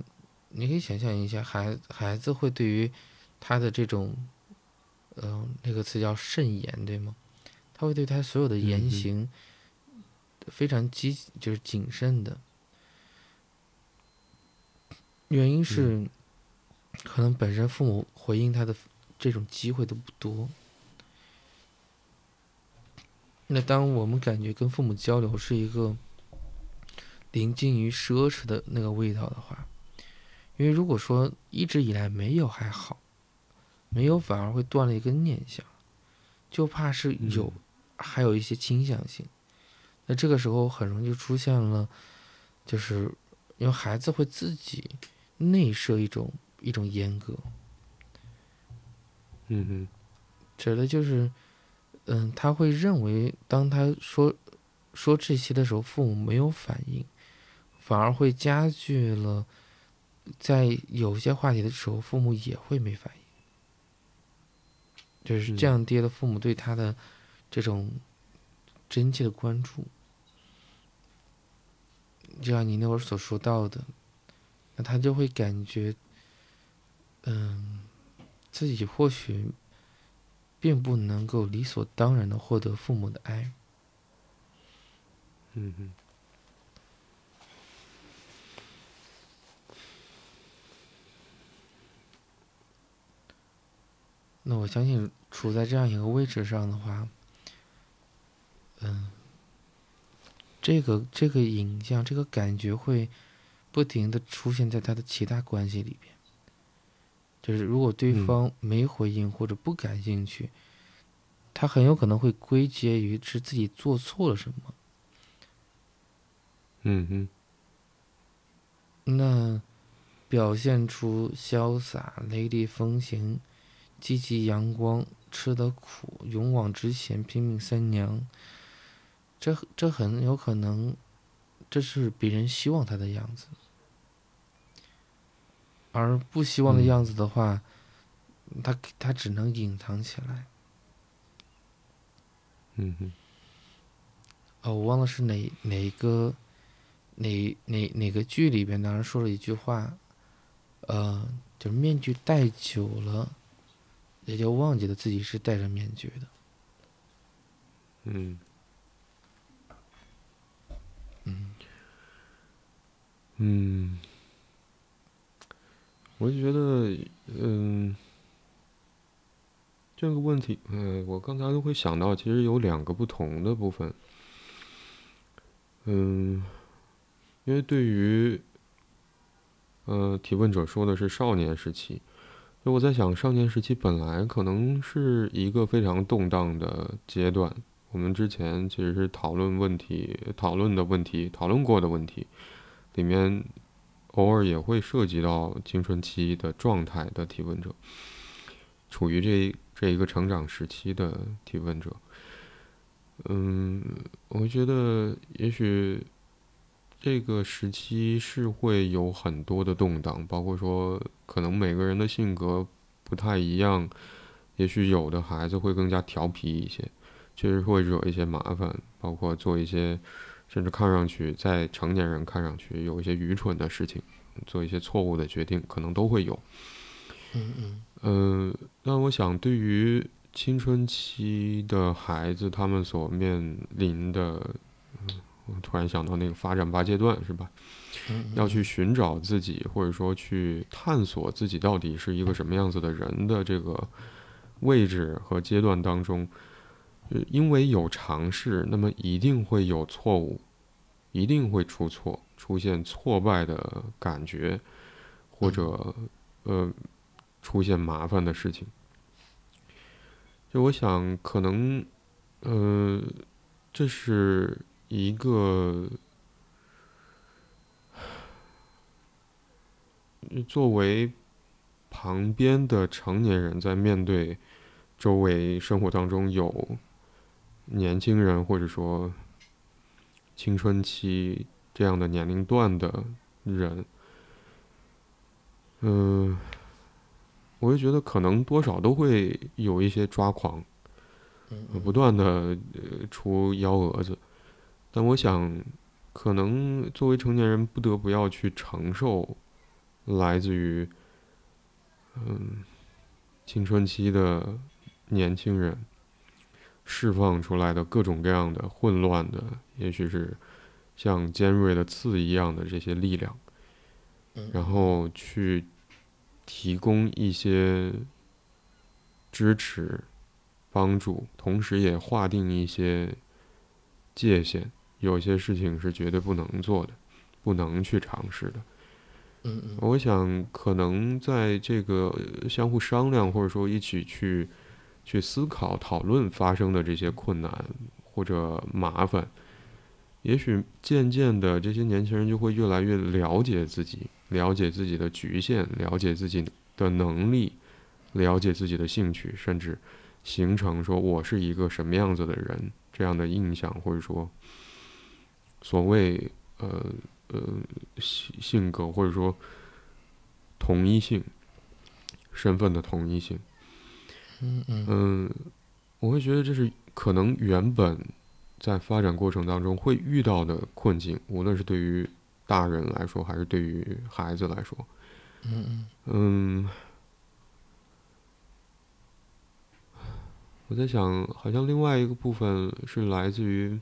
你可以想象一下，孩孩子会对于他的这种，嗯，那个词叫慎言，对吗？他会对他所有的言行非常积，就是谨慎的。原因是，可能本身父母回应他的这种机会都不多。那当我们感觉跟父母交流是一个。临近于奢侈的那个味道的话，因为如果说一直以来没有还好，没有反而会断了一个念想，就怕是有，还有一些倾向性，那这个时候很容易就出现了，就是因为孩子会自己内设一种一种严格，嗯哼，指的就是，嗯，他会认为当他说说这些的时候，父母没有反应。反而会加剧了，在有些话题的时候，父母也会没反应，就是降低了父母对他的这种真切的关注。就像你那会儿所说到的，那他就会感觉，嗯，自己或许并不能够理所当然的获得父母的爱。嗯哼。那我相信，处在这样一个位置上的话，嗯，这个这个影像，这个感觉会不停的出现在他的其他关系里边。就是如果对方没回应或者不感兴趣，他很有可能会归结于是自己做错了什么。嗯哼。那表现出潇洒、雷厉风行。积极阳光，吃得苦，勇往直前，拼命三娘。这这很有可能，这是别人希望他的样子。而不希望的样子的话，他他只能隐藏起来。嗯哼。哦，我忘了是哪哪一个，哪哪哪个剧里边，当时说了一句话，呃，就是面具戴久了。也就忘记了自己是戴着面具的。嗯。嗯。嗯。我就觉得，嗯，这个问题，嗯，我刚才都会想到，其实有两个不同的部分。嗯，因为对于，呃，提问者说的是少年时期。就我在想，少年时期本来可能是一个非常动荡的阶段。我们之前其实是讨论问题、讨论的问题、讨论过的问题，里面偶尔也会涉及到青春期的状态的提问者，处于这这一个成长时期的提问者。嗯，我觉得也许。这个时期是会有很多的动荡，包括说可能每个人的性格不太一样，也许有的孩子会更加调皮一些，确实会惹一些麻烦，包括做一些甚至看上去在成年人看上去有一些愚蠢的事情，做一些错误的决定，可能都会有。嗯嗯。嗯，那我想对于青春期的孩子，他们所面临的。我突然想到那个发展八阶段是吧？要去寻找自己，或者说去探索自己到底是一个什么样子的人的这个位置和阶段当中，因为有尝试，那么一定会有错误，一定会出错，出现挫败的感觉，或者呃出现麻烦的事情。就我想，可能呃这是。一个作为旁边的成年人，在面对周围生活当中有年轻人或者说青春期这样的年龄段的人，嗯，我就觉得可能多少都会有一些抓狂，不断的出幺蛾子。但我想，可能作为成年人，不得不要去承受来自于嗯青春期的年轻人释放出来的各种各样的混乱的，也许是像尖锐的刺一样的这些力量，然后去提供一些支持、帮助，同时也划定一些界限。有些事情是绝对不能做的，不能去尝试的。嗯嗯，我想可能在这个相互商量，或者说一起去去思考、讨论发生的这些困难或者麻烦，也许渐渐的，这些年轻人就会越来越了解自己，了解自己的局限，了解自己的能力，了解自己的兴趣，甚至形成说我是一个什么样子的人这样的印象，或者说。所谓呃呃性性格或者说同一性身份的同一性，嗯嗯，我会觉得这是可能原本在发展过程当中会遇到的困境，无论是对于大人来说还是对于孩子来说，嗯。嗯我在想，好像另外一个部分是来自于，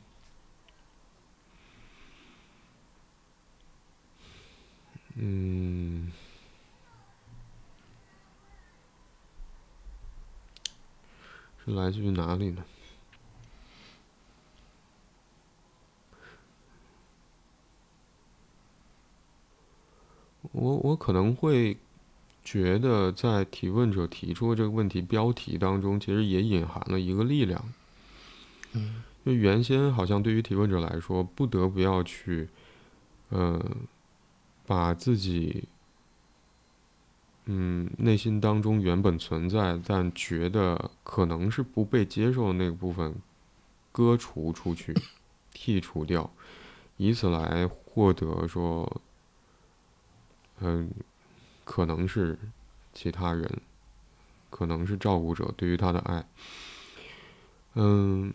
嗯，是来自于哪里呢？我我可能会觉得，在提问者提出的这个问题标题当中，其实也隐含了一个力量。嗯，就原先好像对于提问者来说，不得不要去，呃，把自己，嗯，内心当中原本存在但觉得可能是不被接受的那个部分，割除出去，剔除掉，以此来获得说。嗯，可能是其他人，可能是照顾者对于他的爱。嗯，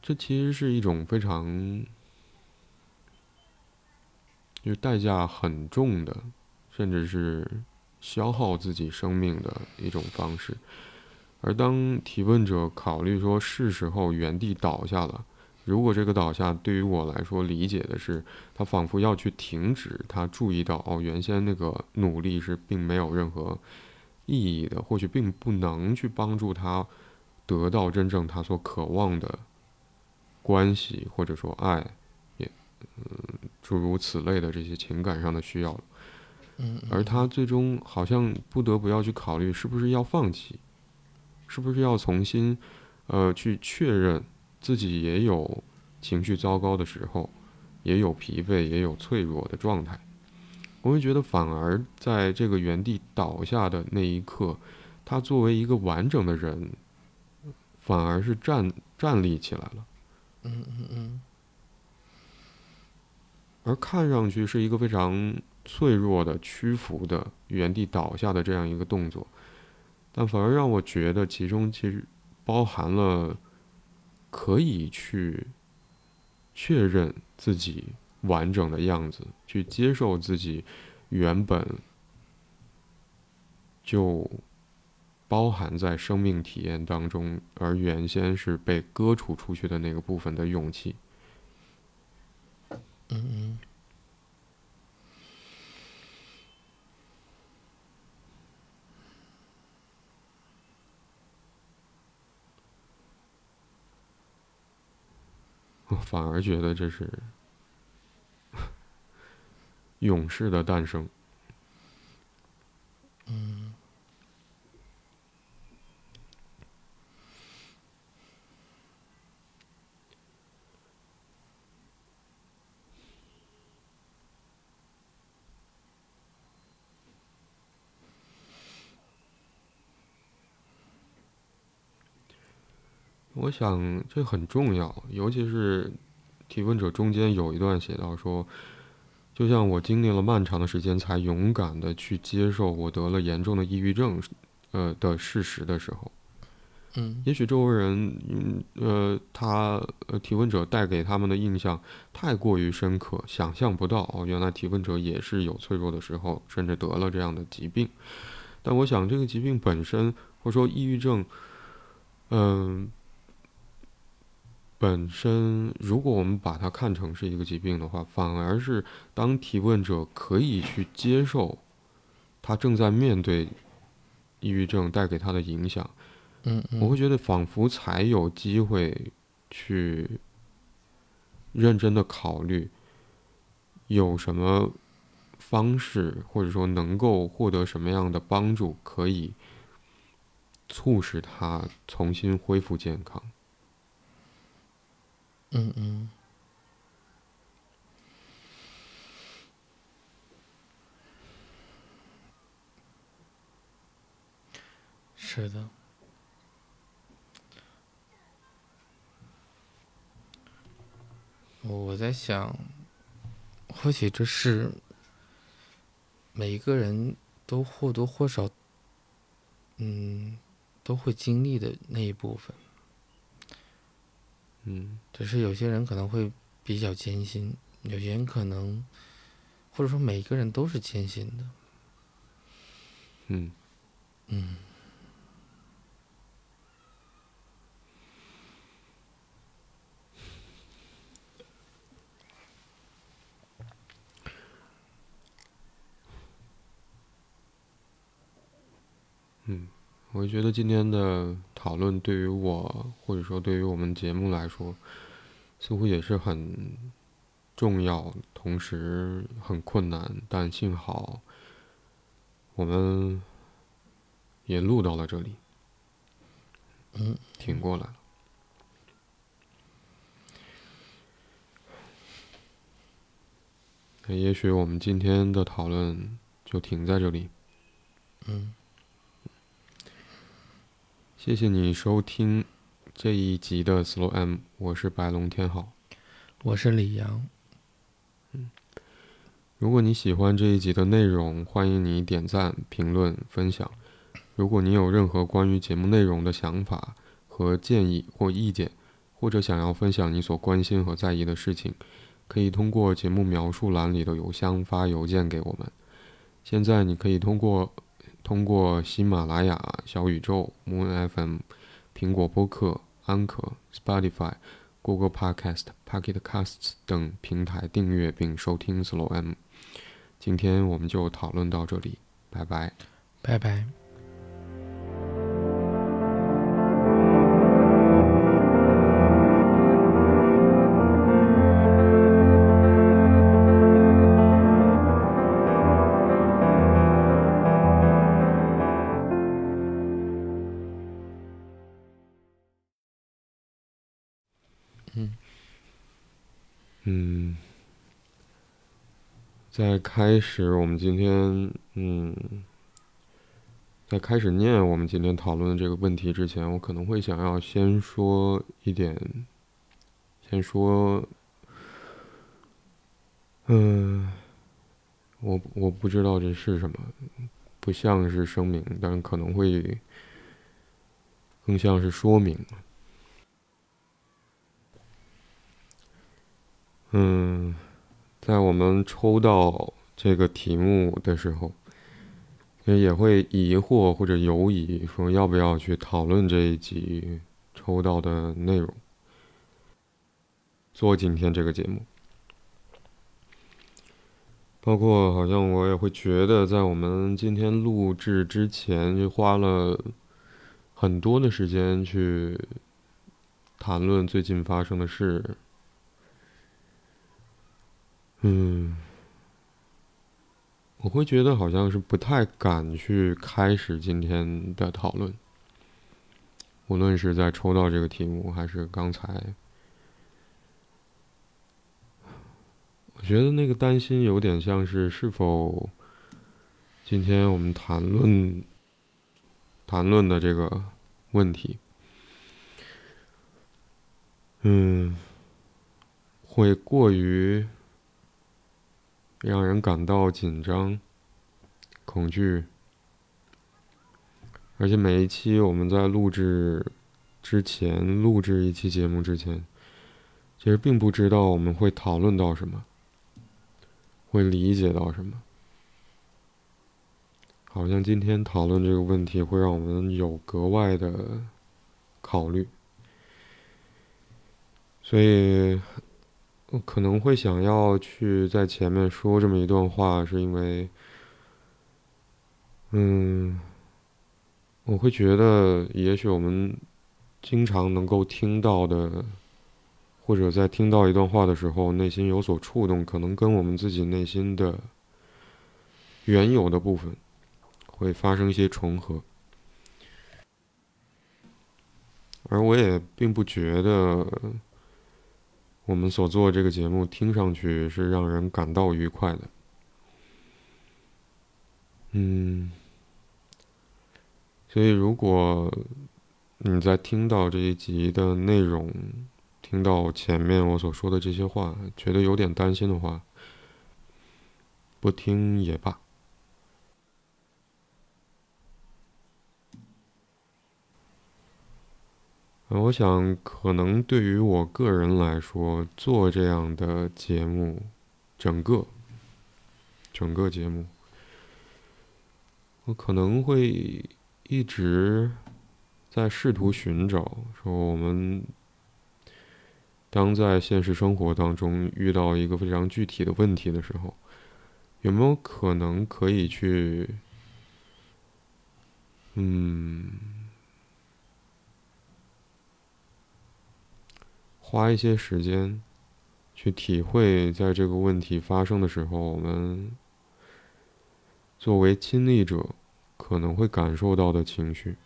这其实是一种非常，就代价很重的，甚至是消耗自己生命的一种方式。而当提问者考虑说是时候原地倒下了。如果这个倒下对于我来说理解的是，他仿佛要去停止，他注意到哦，原先那个努力是并没有任何意义的，或许并不能去帮助他得到真正他所渴望的关系，或者说爱，也嗯诸如此类的这些情感上的需要嗯，而他最终好像不得不要去考虑，是不是要放弃，是不是要重新呃去确认。自己也有情绪糟糕的时候，也有疲惫，也有脆弱的状态。我会觉得，反而在这个原地倒下的那一刻，他作为一个完整的人，反而是站站立起来了。嗯嗯嗯。而看上去是一个非常脆弱的、屈服的、原地倒下的这样一个动作，但反而让我觉得其中其实包含了。可以去确认自己完整的样子，去接受自己原本就包含在生命体验当中，而原先是被割除出去的那个部分的勇气。嗯嗯。反而觉得这是 勇士的诞生。嗯。我想这很重要，尤其是提问者中间有一段写到说，就像我经历了漫长的时间才勇敢的去接受我得了严重的抑郁症，呃的事实的时候，嗯，也许周围人，嗯呃，他呃提问者带给他们的印象太过于深刻，想象不到哦，原来提问者也是有脆弱的时候，甚至得了这样的疾病。但我想这个疾病本身，或者说抑郁症，嗯。本身，如果我们把它看成是一个疾病的话，反而是当提问者可以去接受他正在面对抑郁症带给他的影响，嗯，我会觉得仿佛才有机会去认真的考虑有什么方式，或者说能够获得什么样的帮助，可以促使他重新恢复健康。嗯嗯，是的，我在想，或许这是每一个人都或多或少，嗯，都会经历的那一部分。嗯，只是有些人可能会比较艰辛，有些人可能，或者说每一个人都是艰辛的。嗯。嗯。嗯。我觉得今天的。讨论对于我，或者说对于我们节目来说，似乎也是很重要，同时很困难。但幸好，我们也录到了这里，嗯，挺过来了。那也许我们今天的讨论就停在这里。嗯。谢谢你收听这一集的 Slow M，我是白龙天浩，我是李阳。嗯，如果你喜欢这一集的内容，欢迎你点赞、评论、分享。如果你有任何关于节目内容的想法和建议或意见，或者想要分享你所关心和在意的事情，可以通过节目描述栏里的邮箱发邮件给我们。现在你可以通过。通过喜马拉雅、小宇宙、Moon FM、苹果播客、安可、Spotify、Google Podcast、Pocket Casts 等平台订阅并收听 Slow M。今天我们就讨论到这里，拜拜，拜拜。开始我们今天嗯，在开始念我们今天讨论的这个问题之前，我可能会想要先说一点，先说，嗯，我我不知道这是什么，不像是声明，但可能会更像是说明。嗯，在我们抽到这个题目的时候，也会疑惑或者犹疑，说要不要去讨论这一集抽到的内容，做今天这个节目。包括好像我也会觉得，在我们今天录制之前，就花了很多的时间去谈论最近发生的事。嗯，我会觉得好像是不太敢去开始今天的讨论，无论是在抽到这个题目，还是刚才，我觉得那个担心有点像是是否今天我们谈论谈论的这个问题，嗯，会过于。让人感到紧张、恐惧，而且每一期我们在录制之前、录制一期节目之前，其实并不知道我们会讨论到什么，会理解到什么。好像今天讨论这个问题，会让我们有格外的考虑，所以。我可能会想要去在前面说这么一段话，是因为，嗯，我会觉得，也许我们经常能够听到的，或者在听到一段话的时候，内心有所触动，可能跟我们自己内心的原有的部分会发生一些重合，而我也并不觉得。我们所做这个节目听上去是让人感到愉快的，嗯，所以如果你在听到这一集的内容，听到前面我所说的这些话，觉得有点担心的话，不听也罢。我想，可能对于我个人来说，做这样的节目，整个整个节目，我可能会一直在试图寻找，说我们当在现实生活当中遇到一个非常具体的问题的时候，有没有可能可以去嗯，花一些时间去体会，在这个问题发生的时候，我们作为亲历者可能会感受到的情绪。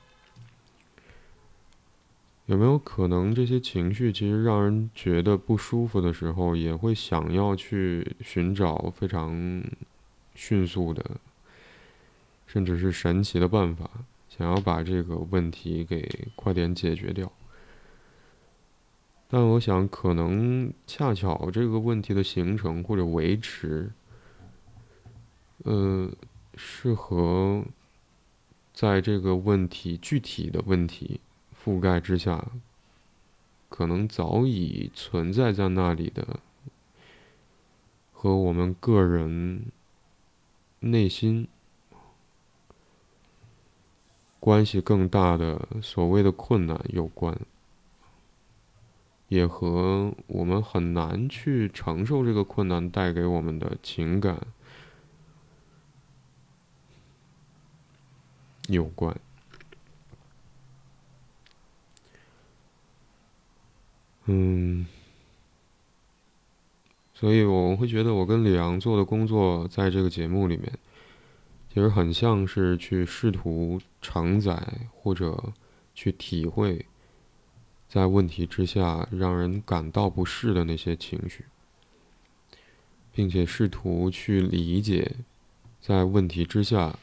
有没有可能，这些情绪其实让人觉得不舒服的时候，也会想要去寻找非常迅速的，甚至是神奇的办法，想要把这个问题给快点解决掉？但我想，可能恰巧这个问题的形成或者维持，呃，是和在这个问题具体的问题。覆盖之下，可能早已存在在那里的，和我们个人内心关系更大的所谓的困难有关，也和我们很难去承受这个困难带给我们的情感有关。嗯，所以我会觉得我跟李阳做的工作，在这个节目里面，其实很像是去试图承载或者去体会，在问题之下让人感到不适的那些情绪，并且试图去理解，在问题之下，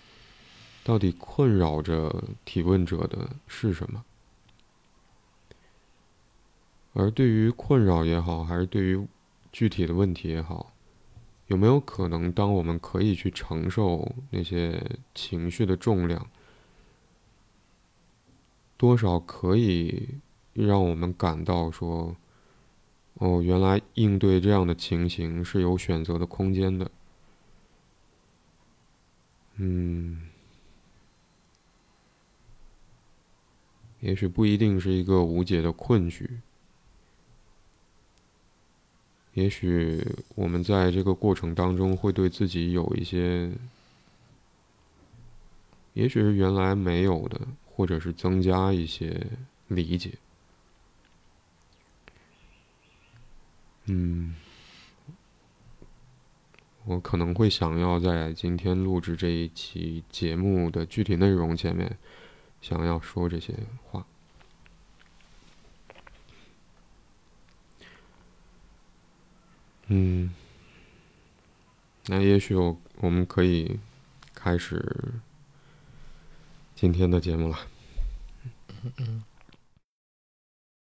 到底困扰着提问者的是什么。而对于困扰也好，还是对于具体的问题也好，有没有可能，当我们可以去承受那些情绪的重量，多少可以让我们感到说，哦，原来应对这样的情形是有选择的空间的。嗯，也许不一定是一个无解的困局。也许我们在这个过程当中会对自己有一些，也许是原来没有的，或者是增加一些理解。嗯，我可能会想要在今天录制这一期节目的具体内容前面，想要说这些话。嗯，那也许我我们可以开始今天的节目了。嗯嗯。